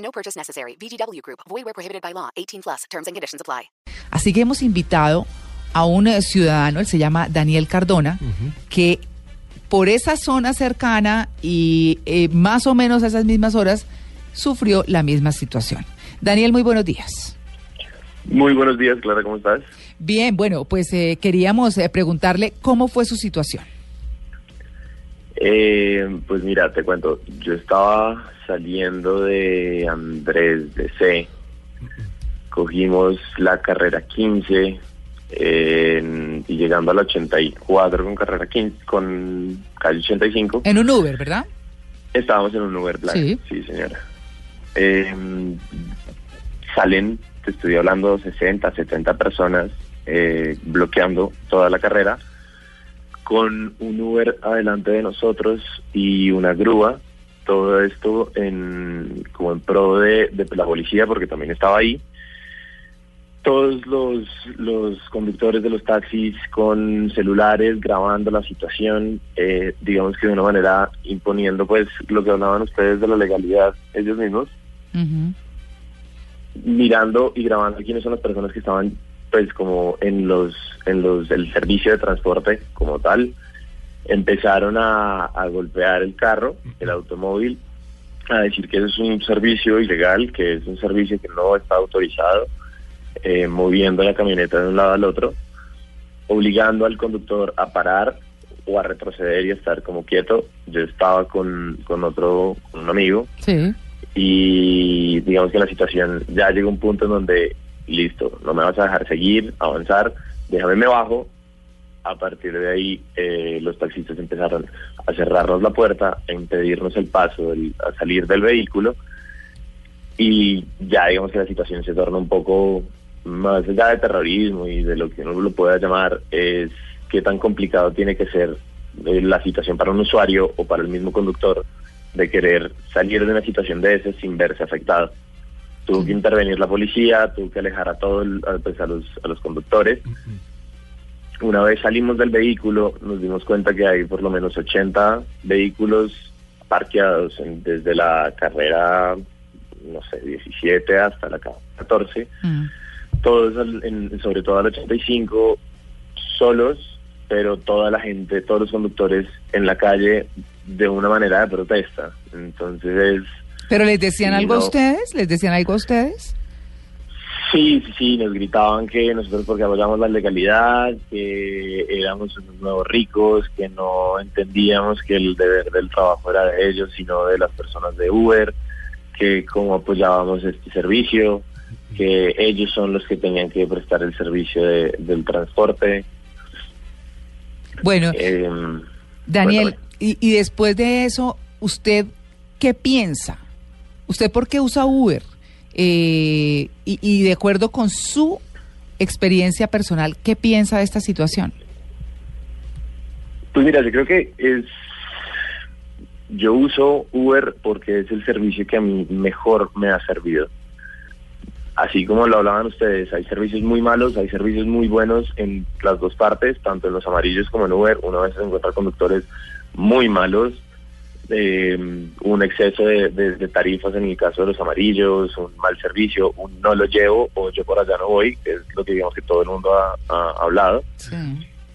No purchase necessary. VGW Group. Void where prohibited by law. 18 plus. Terms and conditions apply. Así que hemos invitado a un eh, ciudadano, él se llama Daniel Cardona, que por esa zona cercana y eh, más o menos a esas mismas horas sufrió la misma situación. Daniel, muy buenos días. Muy buenos días, Clara, ¿cómo estás? Bien, bueno, pues eh, queríamos eh, preguntarle cómo fue su situación. Eh, pues mira, te cuento, yo estaba saliendo de Andrés de C, cogimos la carrera 15 eh, y llegando a la 84 con carrera 15, con calle 85, En un Uber, ¿verdad? estábamos en un Uber Black, Sí. sí señora. Eh, salen, te estoy hablando, 60, 70 personas eh, bloqueando toda la carrera con un Uber adelante de nosotros y una grúa. Todo esto en como en pro de, de la policía porque también estaba ahí. Todos los, los conductores de los taxis con celulares grabando la situación, eh, digamos que de una manera imponiendo pues lo que hablaban ustedes de la legalidad ellos mismos mirando y grabando quiénes son las personas que estaban pues como en los en los el servicio de transporte como tal empezaron a, a golpear el carro el automóvil a decir que eso es un servicio ilegal que es un servicio que no está autorizado eh, moviendo la camioneta de un lado al otro obligando al conductor a parar o a retroceder y a estar como quieto yo estaba con, con otro con un amigo Sí. y digamos que la situación ya llegó a un punto en donde listo, no me vas a dejar seguir, avanzar, déjame me bajo. A partir de ahí eh, los taxistas empezaron a cerrarnos la puerta, a impedirnos el paso, a salir del vehículo y ya digamos que la situación se torna un poco más allá de terrorismo y de lo que uno lo pueda llamar es qué tan complicado tiene que ser eh, la situación para un usuario o para el mismo conductor de querer salir de una situación de esa sin verse afectado. Tuvo que intervenir la policía, tuvo que alejar a todos pues, a los, a los conductores. Una vez salimos del vehículo, nos dimos cuenta que hay por lo menos 80 vehículos parqueados en- desde la carrera, no sé, 17 hasta la ca- 14 Mm. todos, al- en- sobre todo al 85, solos, pero toda la gente, todos los conductores en la calle de una manera de protesta. Entonces es, ¿Pero les decían algo a ustedes? ¿Les decían algo a ustedes? sí, sí, sí, nos gritaban que nosotros porque apoyamos la legalidad, que éramos unos nuevos ricos, que no entendíamos que el deber del trabajo era de ellos, sino de las personas de Uber, que cómo apoyábamos este servicio, que ellos son los que tenían que prestar el servicio de- del transporte. Bueno, Eh, Daniel, y, y después de eso, ¿usted qué piensa? ¿Usted por qué usa Uber? Eh, y, y de acuerdo con su experiencia personal, ¿qué piensa de esta situación? Pues mira, yo creo que es... Yo uso Uber porque es el servicio que a mí mejor me ha servido. Así como lo hablaban ustedes, hay servicios muy malos, hay servicios muy buenos en las dos partes, tanto en los amarillos como en Uber. Una vez se encuentra conductores muy malos, eh, un exceso de, de- de tarifas en el caso de los amarillos, un mal servicio, un no lo llevo o yo por allá no voy, que es lo que digamos que todo el mundo ha- ha hablado Sí.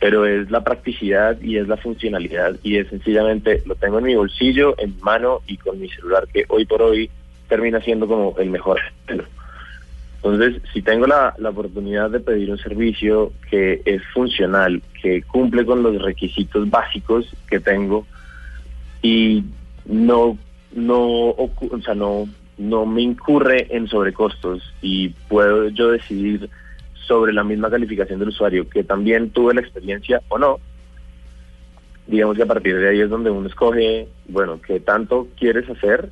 pero es la practicidad y es la funcionalidad y es sencillamente lo tengo en mi bolsillo, en mi mano y con mi celular que hoy por hoy termina siendo como el mejor. Entonces, si tengo la, la oportunidad de pedir un servicio que es funcional, que cumple con los requisitos básicos que tengo y no no o sea, no no me incurre en sobrecostos y puedo yo decidir sobre la misma calificación del usuario que también tuve la experiencia o no digamos que a partir de ahí es donde uno escoge bueno qué tanto quieres hacer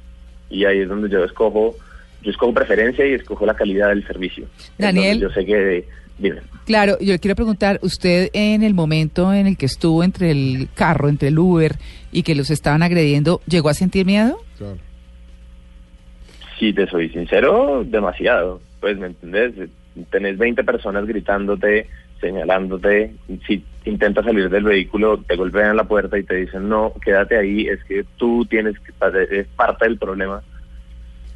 y ahí es donde yo escojo yo escojo preferencia y escojo la calidad del servicio. Daniel. Entonces, yo sé que, dime. Claro, yo le quiero preguntar, usted en el momento en el que estuvo entre el carro, entre el Uber y que los estaban agrediendo, ¿llegó a sentir miedo? Claro. Si te soy sincero, demasiado. Pues, ¿me entendés? Tenés 20 personas gritándote, señalándote. Si intentas salir del vehículo, te golpean la puerta y te dicen, no, quédate ahí, es que tú tienes que estar, es parte del problema.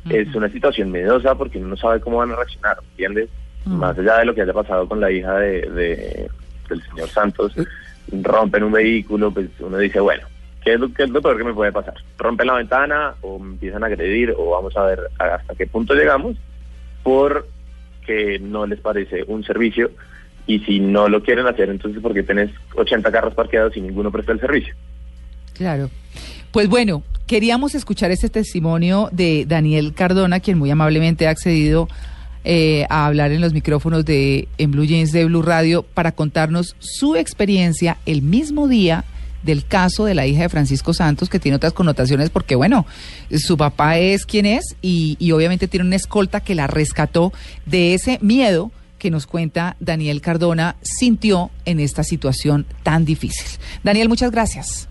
Es una situación miedosa porque uno no sabe cómo van a reaccionar, ¿entiendes? Mm. Más allá de lo que haya pasado con la hija de, de- del señor Santos, rompen un vehículo, pues uno dice, bueno, ¿qué es, lo, qué es lo peor que me puede pasar? ¿Rompen la ventana o me empiezan a agredir o vamos a ver hasta qué punto llegamos? Porque no les parece un servicio y si no lo quieren hacer, entonces ¿por qué tenés 80 carros parqueados y ninguno presta el servicio? Claro. Pues bueno, queríamos escuchar este testimonio de Daniel Cardona, quien muy amablemente ha accedido eh, a hablar en los micrófonos de en Blue Jeans de Blue Radio para contarnos su experiencia el mismo día del caso de la hija de Francisco Santos, que tiene otras connotaciones porque, bueno, su papá es quien es y, y obviamente tiene una escolta que la rescató de ese miedo que nos cuenta Daniel Cardona sintió en esta situación tan difícil. Daniel, muchas gracias.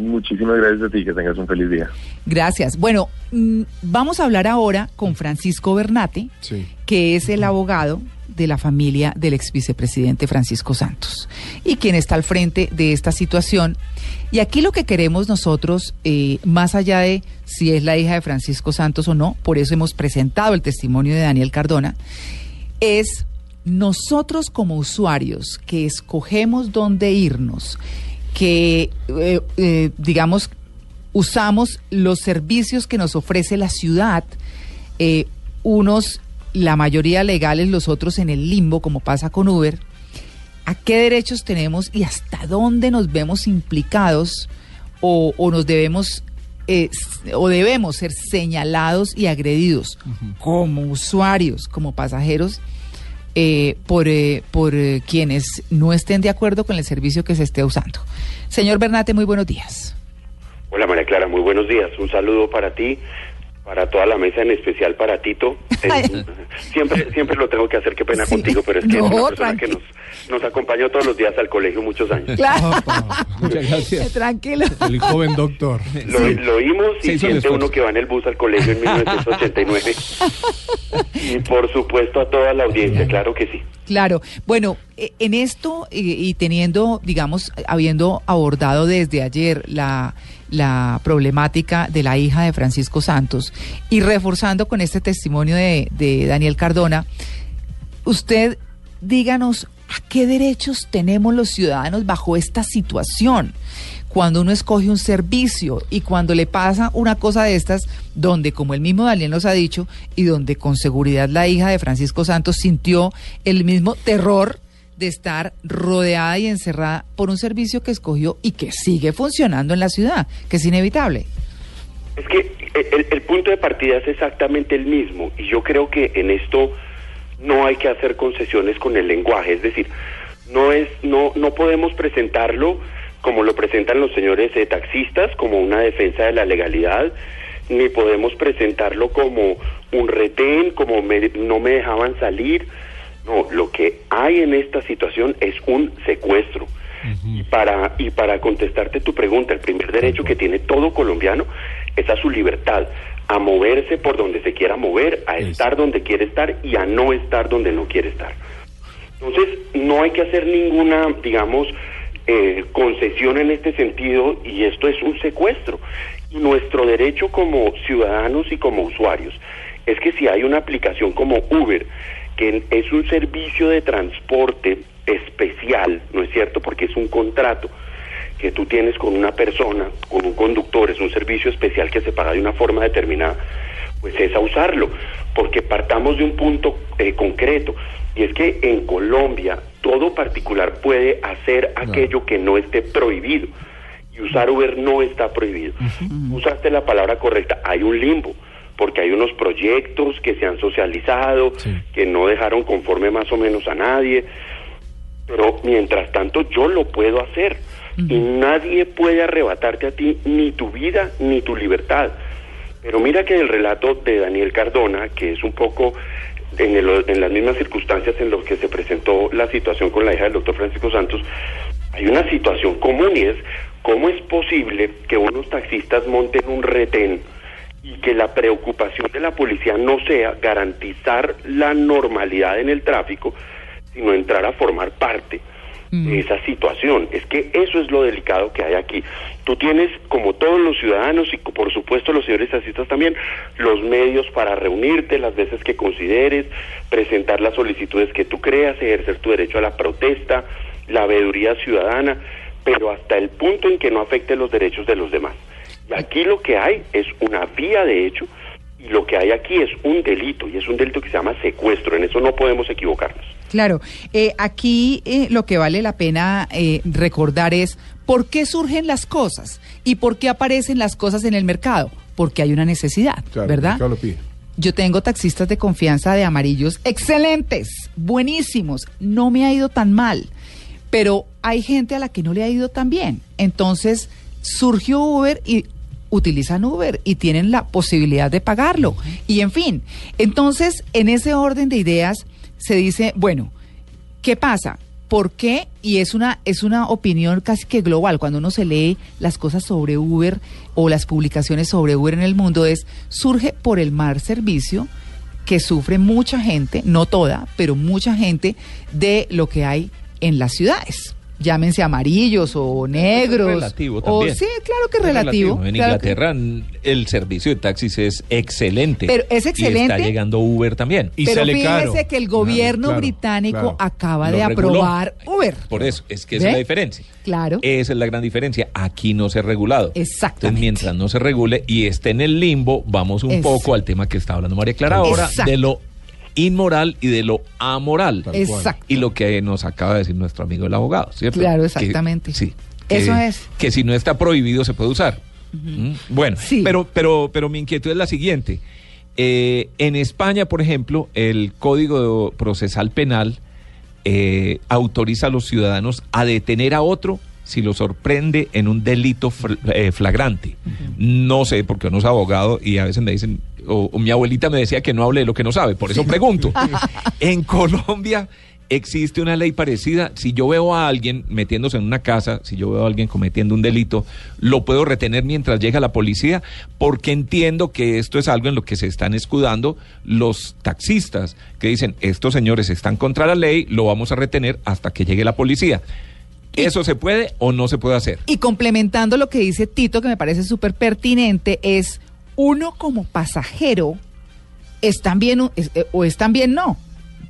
Muchísimas gracias a ti, que tengas un feliz día. Gracias. Bueno, mm, vamos a hablar ahora con Francisco Bernate, Sí. que es el abogado de la familia del ex vicepresidente Francisco Santos y quien está al frente de esta situación. Y aquí lo que queremos nosotros, eh, más allá de si es la hija de Francisco Santos o no, por eso hemos presentado el testimonio de Daniel Cardona, es nosotros como usuarios que escogemos dónde irnos, que eh, eh, digamos usamos los servicios que nos ofrece la ciudad, eh, unos la mayoría legales, los otros en el limbo, como pasa con Uber, ¿a qué derechos tenemos y hasta dónde nos vemos implicados o, o nos debemos o debemos ser señalados y agredidos como usuarios, como pasajeros, eh, por, eh, por eh, quienes no estén de acuerdo con el servicio que se esté usando? Señor Bernate, muy buenos días. Hola María Clara, muy buenos días. Un saludo para ti, para toda la mesa, en especial para Tito. Eh, siempre, siempre lo tengo que hacer, qué pena Sí. contigo, pero es que No, es una persona que nos, nos acompañó todos los días al colegio muchos años. Claro. Muchas gracias. Tranquilo. El joven doctor. Lo, lo oímos y siente uno que va en el bus al colegio en 1989. y por supuesto a toda la audiencia, claro que sí. Claro. Bueno, eh, en esto eh, y teniendo, digamos, habiendo abordado desde ayer la, la problemática de la hija de Francisco Santos y reforzando con este testimonio de, Daniel Cardona, usted díganos a qué derechos tenemos los ciudadanos bajo esta situación. Cuando uno escoge un servicio y cuando le pasa una cosa de estas, donde, como el mismo Daniel nos ha dicho, y donde con seguridad la hija de Francisco Santos sintió el mismo terror de estar rodeada y encerrada por un servicio que escogió y que sigue funcionando en la ciudad, que es inevitable. Es que el, el punto de partida es exactamente el mismo y yo creo que en esto no hay que hacer concesiones con el lenguaje, es decir, no es no no podemos presentarlo como lo presentan los señores eh, taxistas como una defensa de la legalidad, ni podemos presentarlo como un retén, como me- no me dejaban salir. No, lo que hay en esta situación es un secuestro. Y para y para contestarte tu pregunta, el primer derecho que tiene todo colombiano es a su libertad, a moverse por donde se quiera mover, a estar donde quiere estar y a no estar donde no quiere estar. Entonces, no hay que hacer ninguna, digamos, eh, concesión en este sentido y esto es un secuestro. Y nuestro derecho como ciudadanos y como usuarios es que si hay una aplicación como Uber, que es un servicio de transporte especial, ¿no es cierto? Porque es un contrato que tú tienes con una persona, con un conductor, es un servicio especial que se paga de una forma determinada, pues es a usarlo, porque partamos de un punto eh, concreto, y es que en Colombia todo particular puede hacer aquello que no esté prohibido, y usar Uber no está prohibido. Usaste la palabra correcta, hay un limbo, porque hay unos proyectos que se han socializado, Sí. que no dejaron conforme más o menos a nadie, pero mientras tanto yo lo puedo hacer y nadie puede arrebatarte a ti ni tu vida ni tu libertad. Pero mira que el relato de Daniel Cardona, que es un poco en, el- en las mismas circunstancias en las que se presentó la situación con la hija del doctor Francisco Santos, hay una situación común y es cómo es posible que unos taxistas monten un retén y que la preocupación de la policía no sea garantizar la normalidad en el tráfico, sino entrar a formar parte de esa situación. Es que eso es lo delicado que hay aquí. Tú tienes, como todos los ciudadanos y por supuesto los señores taxistas también, los medios para reunirte las veces que consideres, presentar las solicitudes que tú creas, ejercer tu derecho a la protesta, la veeduría ciudadana, pero hasta el punto en que no afecte los derechos de los demás. Aquí lo que hay es una vía de hecho y lo que hay aquí es un delito y es un delito que se llama secuestro. En eso no podemos equivocarnos. Claro, eh, aquí eh, lo que vale la pena eh, recordar es por qué surgen las cosas y por qué aparecen las cosas en el mercado. Porque hay una necesidad, Claro, ¿verdad? Yo tengo taxistas de confianza de amarillos excelentes, buenísimos, no me ha ido tan mal, pero hay gente a la que no le ha ido tan bien. Entonces surgió Uber y utilizan Uber y tienen la posibilidad de pagarlo. Y en fin, entonces en ese orden de ideas se dice, bueno, ¿Qué pasa? ¿Por qué? Y es una, es una opinión casi que global. Cuando uno se lee las cosas sobre Uber o las publicaciones sobre Uber en el mundo, es surge por el mal servicio que sufre mucha gente, no toda, pero mucha gente de lo que hay en las ciudades. Llámense amarillos o negros. relativo o- también. sí, claro que es relativo. En claro Inglaterra el servicio de taxis es excelente. Pero es Y excelente. está llegando Uber también. Y pero sale fíjese caro. que el gobierno claro, británico claro. acaba Lo de reguló. aprobar Uber. Por eso, es que esa ¿Ve? es la diferencia. Claro. Esa es la gran diferencia. Aquí no se ha regulado. Exactamente. Entonces, mientras no se regule y esté en el limbo, vamos un Es- poco al tema que está hablando María Clara ahora, Exacto. de lo inmoral y de lo amoral. Exacto. Y lo que nos acaba de decir nuestro amigo el abogado, ¿cierto? Claro, Que- exactamente. sí. Eso es. Que si no está prohibido se puede usar. Mm, Bueno, Sí. pero, pero, pero mi inquietud es la siguiente. Eh, en España, por ejemplo, el Código Procesal Penal eh, autoriza a los ciudadanos a detener a otro si lo sorprende en un delito fl- eh, flagrante. No sé, porque yo no soy abogado y a veces me dicen, o, o mi abuelita me decía que no hable de lo que no sabe, por eso pregunto. en Colombia existe una ley parecida. Si yo veo a alguien metiéndose en una casa, si yo veo a alguien cometiendo un delito, lo puedo retener mientras llega la policía, porque entiendo que esto es algo en lo que se están escudando los taxistas, que dicen, estos señores están contra la ley, lo vamos a retener hasta que llegue la policía. ¿Eso se puede o no se puede hacer? Y complementando lo que dice Tito, que me parece súper pertinente, es uno como pasajero es también es- eh, o es también no.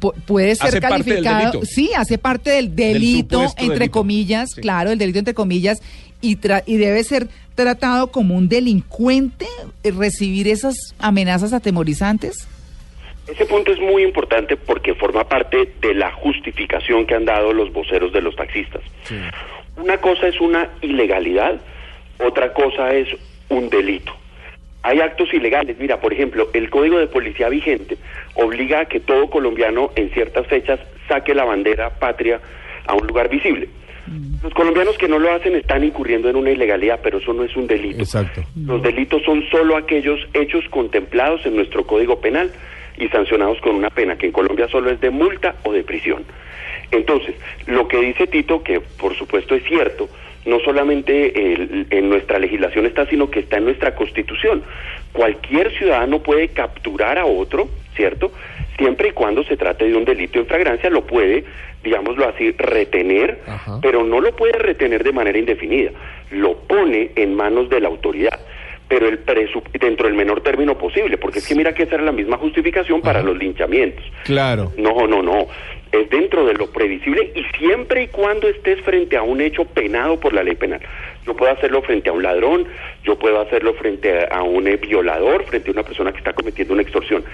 Pu- puede ser Hace parte del calificado, sí, hace parte del delito, entre delito. comillas, Sí. claro, el delito entre comillas, y, tra- y debe ser tratado como un delincuente, eh, recibir esas amenazas atemorizantes. Ese punto es muy importante porque forma parte de la justificación que han dado los voceros de los taxistas. Una cosa es una ilegalidad, otra cosa es un delito. Hay actos ilegales. Mira, por ejemplo, el Código de Policía vigente obliga a que todo colombiano en ciertas fechas saque la bandera patria a un lugar visible. Los colombianos que no lo hacen están incurriendo en una ilegalidad, pero eso no es un delito. Exacto. Los delitos son solo aquellos hechos contemplados en nuestro Código Penal y sancionados con una pena que en Colombia solo es de multa o de prisión. Entonces, lo que dice Tito, que por supuesto es cierto, no solamente el- en nuestra legislación está, sino que está en nuestra Constitución. Cualquier ciudadano puede capturar a otro, ¿cierto? Siempre y cuando se trate de un delito en fragancia, lo puede, digámoslo así, retener, Ajá. pero no lo puede retener de manera indefinida. Lo pone en manos de la autoridad pero el presu- dentro del menor término posible, porque es que mira que esa era la misma justificación para los linchamientos. Claro. No, no, no. Es dentro de lo previsible y siempre y cuando estés frente a un hecho penado por la ley penal. Yo puedo hacerlo frente a un ladrón, yo puedo hacerlo frente a un eh, violador, frente a una persona que está cometiendo una extorsión,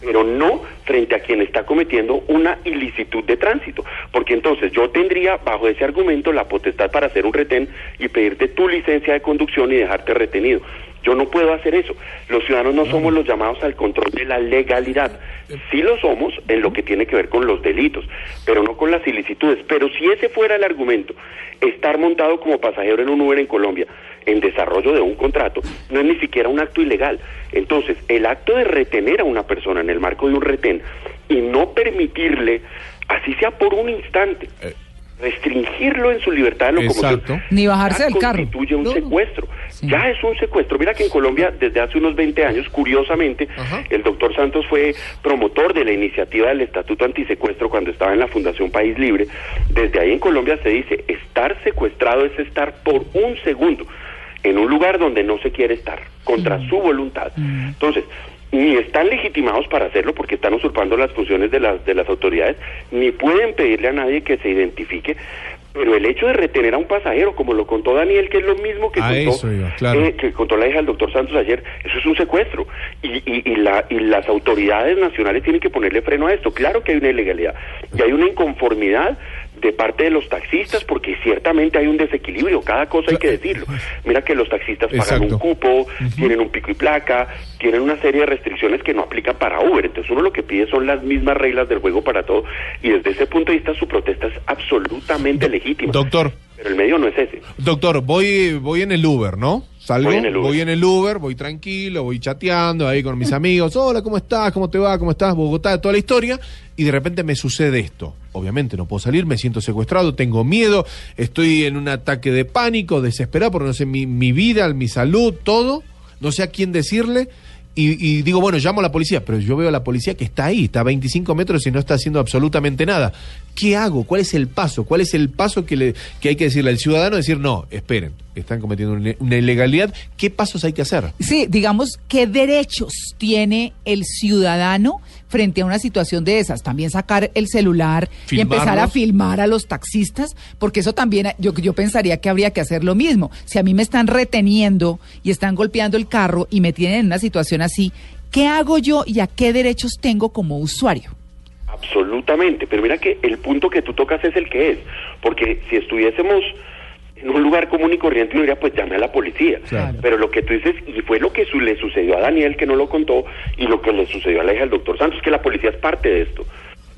pero no frente a quien está cometiendo una ilicitud de tránsito, porque entonces yo tendría bajo ese argumento la potestad para hacer un retén y pedirte tu licencia de conducción y dejarte retenido. Yo no puedo hacer eso. Los ciudadanos no somos los llamados al control de la legalidad. Sí lo somos en lo que tiene que ver con los delitos, pero no con las ilicitudes. Pero si ese fuera el argumento, estar montado como pasajero en un Uber en Colombia en desarrollo de un contrato, no es ni siquiera un acto ilegal. Entonces, el acto de retener a una persona en el marco de un retén y no permitirle, así sea por un instante, Eh. Restringirlo en su libertad de locomoción, Exacto. Ni bajarse del carro. constituye un No, secuestro. Sí. Ya es un secuestro. Mira que en Colombia, desde hace unos 20 años, curiosamente, Ajá. el doctor Santos fue promotor de la iniciativa del Estatuto Antisecuestro cuando estaba en la Fundación País Libre. Desde ahí en Colombia se dice, estar secuestrado es estar por un segundo en un lugar donde no se quiere estar, contra su voluntad. Entonces, ni están legitimados para hacerlo porque están usurpando las funciones de las, de las autoridades, ni pueden pedirle a nadie que se identifique. Pero el hecho de retener a un pasajero, como lo contó Daniel, que es lo mismo que, contó, eso iba, claro. eh, que contó la hija del doctor Santos ayer, eso es un secuestro. Y, y, y, la, y las autoridades nacionales tienen que ponerle freno a esto. Claro que hay una ilegalidad y hay una inconformidad de parte de los taxistas porque ciertamente hay un desequilibrio, cada cosa hay que decirlo. Mira que los taxistas pagan un cupo, tienen un pico y placa, tienen una serie de restricciones que no aplican para Uber. Entonces uno lo que pide son las mismas reglas del juego para todo y desde ese punto de vista su protesta es absolutamente legítima. Doctor, Pero el medio no es ese. doctor, voy, voy en el Uber, ¿no? Salgo, Voy en el Uber. voy en el Uber, voy tranquilo, voy chateando ahí con mis amigos. Hola, ¿cómo estás? ¿Cómo te va? ¿Cómo estás? Bogotá, toda la historia. Y de repente me sucede esto. Obviamente no puedo salir, me siento secuestrado, tengo miedo, estoy en un ataque de pánico, desesperado, porque no sé mi, mi vida, mi salud, todo. No sé a quién decirle. Y, y digo, bueno, llamo a la policía, pero yo veo a la policía que está ahí, está a 25 metros y no está haciendo absolutamente nada. ¿Qué hago? ¿Cuál es el paso? ¿Cuál es el paso que, le, que hay que decirle al ciudadano? Decir, no, esperen, están cometiendo una, ilegalidad. ¿Qué pasos hay que hacer? Sí, digamos, ¿qué derechos tiene el ciudadano frente a una situación de esas? También sacar el celular y empezar a filmar a los taxistas, porque eso también, yo, yo pensaría que habría que hacer lo mismo. Si a mí me están reteniendo y están golpeando el carro y me tienen en una situación así, ¿qué hago yo y a qué derechos tengo como usuario? Absolutamente, pero mira que el punto que tú tocas es el que es, porque si estuviésemos en un lugar común y corriente, uno diría, pues llame a la policía. Claro. Pero lo que tú dices, y fue lo que su- le sucedió a Daniel, que no lo contó, y lo que le sucedió a la hija del doctor Santos, que la policía es parte de esto.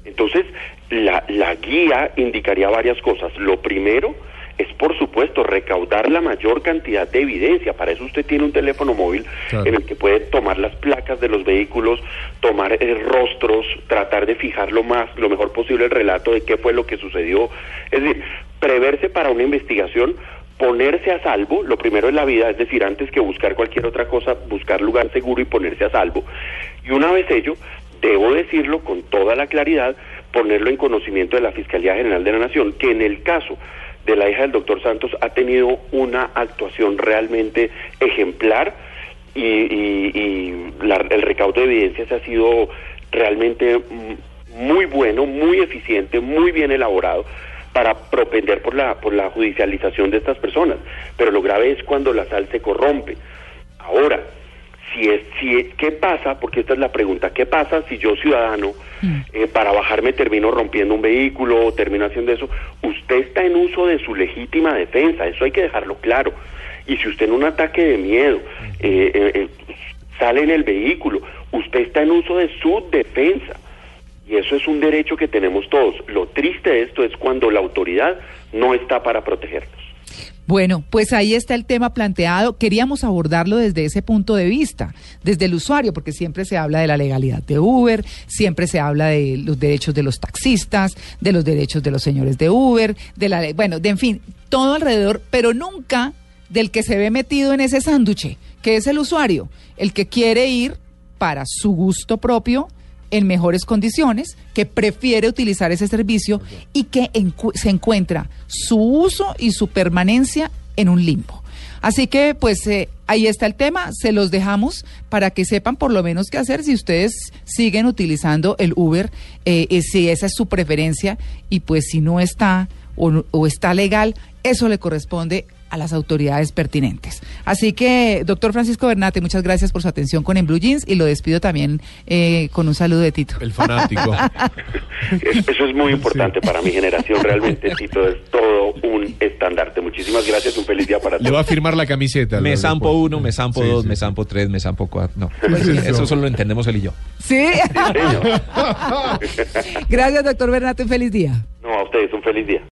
Entonces, la, la guía indicaría varias cosas. Lo primero es, por supuesto, recaudar la mayor cantidad de evidencia. Para eso usted tiene un teléfono móvil Claro. en el que puede tomar las placas de los vehículos, tomar eh, rostros, tratar de fijar lo más, lo mejor posible el relato de qué fue lo que sucedió. Es decir, preverse para una investigación, ponerse a salvo, lo primero en la vida, es decir, antes que buscar cualquier otra cosa, buscar lugar seguro y ponerse a salvo. Y una vez ello, debo decirlo con toda la claridad, ponerlo en conocimiento de la Fiscalía General de la Nación, que en el caso de la hija del doctor Santos ha tenido una actuación realmente ejemplar y, y- y la- el recaudo de evidencias ha sido realmente mm, muy bueno, muy eficiente, muy bien elaborado para propender por la por la judicialización de estas personas. Pero lo grave es cuando la sal se corrompe. Ahora, si es, si es- ¿qué pasa? Porque esta es la pregunta, ¿qué pasa si yo ciudadano eh, para bajarme termino rompiendo un vehículo o termino haciendo eso? Usted está en uso de su legítima defensa, eso hay que dejarlo claro. Y si usted en un ataque de miedo eh, eh, eh, sale en el vehículo, usted está en uso de su defensa. Y eso es un derecho que tenemos todos. Lo triste de esto es cuando la autoridad no está para protegernos. Bueno, pues ahí está el tema planteado. Queríamos abordarlo desde ese punto de vista, desde el usuario, porque siempre se habla de la legalidad de Uber, siempre se habla de los derechos de los taxistas, de los derechos de los señores de Uber, de la, bueno, de en fin, todo alrededor, pero nunca del que se ve metido en ese sánduche, que es el usuario, el que quiere ir para su gusto propio en mejores condiciones, que prefiere utilizar ese servicio y que encu- se encuentra su uso y su permanencia en un limbo. Así que pues eh, ahí está el tema, se los dejamos para que sepan por lo menos qué hacer si ustedes siguen utilizando el Uber, eh, eh, si esa es su preferencia y pues si no está o, o está legal, eso le corresponde a las autoridades pertinentes. Así que, doctor Francisco Bernate, muchas gracias por su atención con En Blue Jeans y lo despido también eh, con un saludo de Tito. El fanático. Es- Eso es muy importante para mi generación. Realmente, Tito, es todo un estandarte. Muchísimas gracias. Un feliz día para Le va a todos. firmar la camiseta. Me zampo después. uno, me zampo Sí, dos, sí, me zampo tres, me zampo cuatro. No, Pues eso solo lo entendemos él y yo. Sí. Gracias, doctor Bernate, un feliz día. No, a ustedes un feliz día.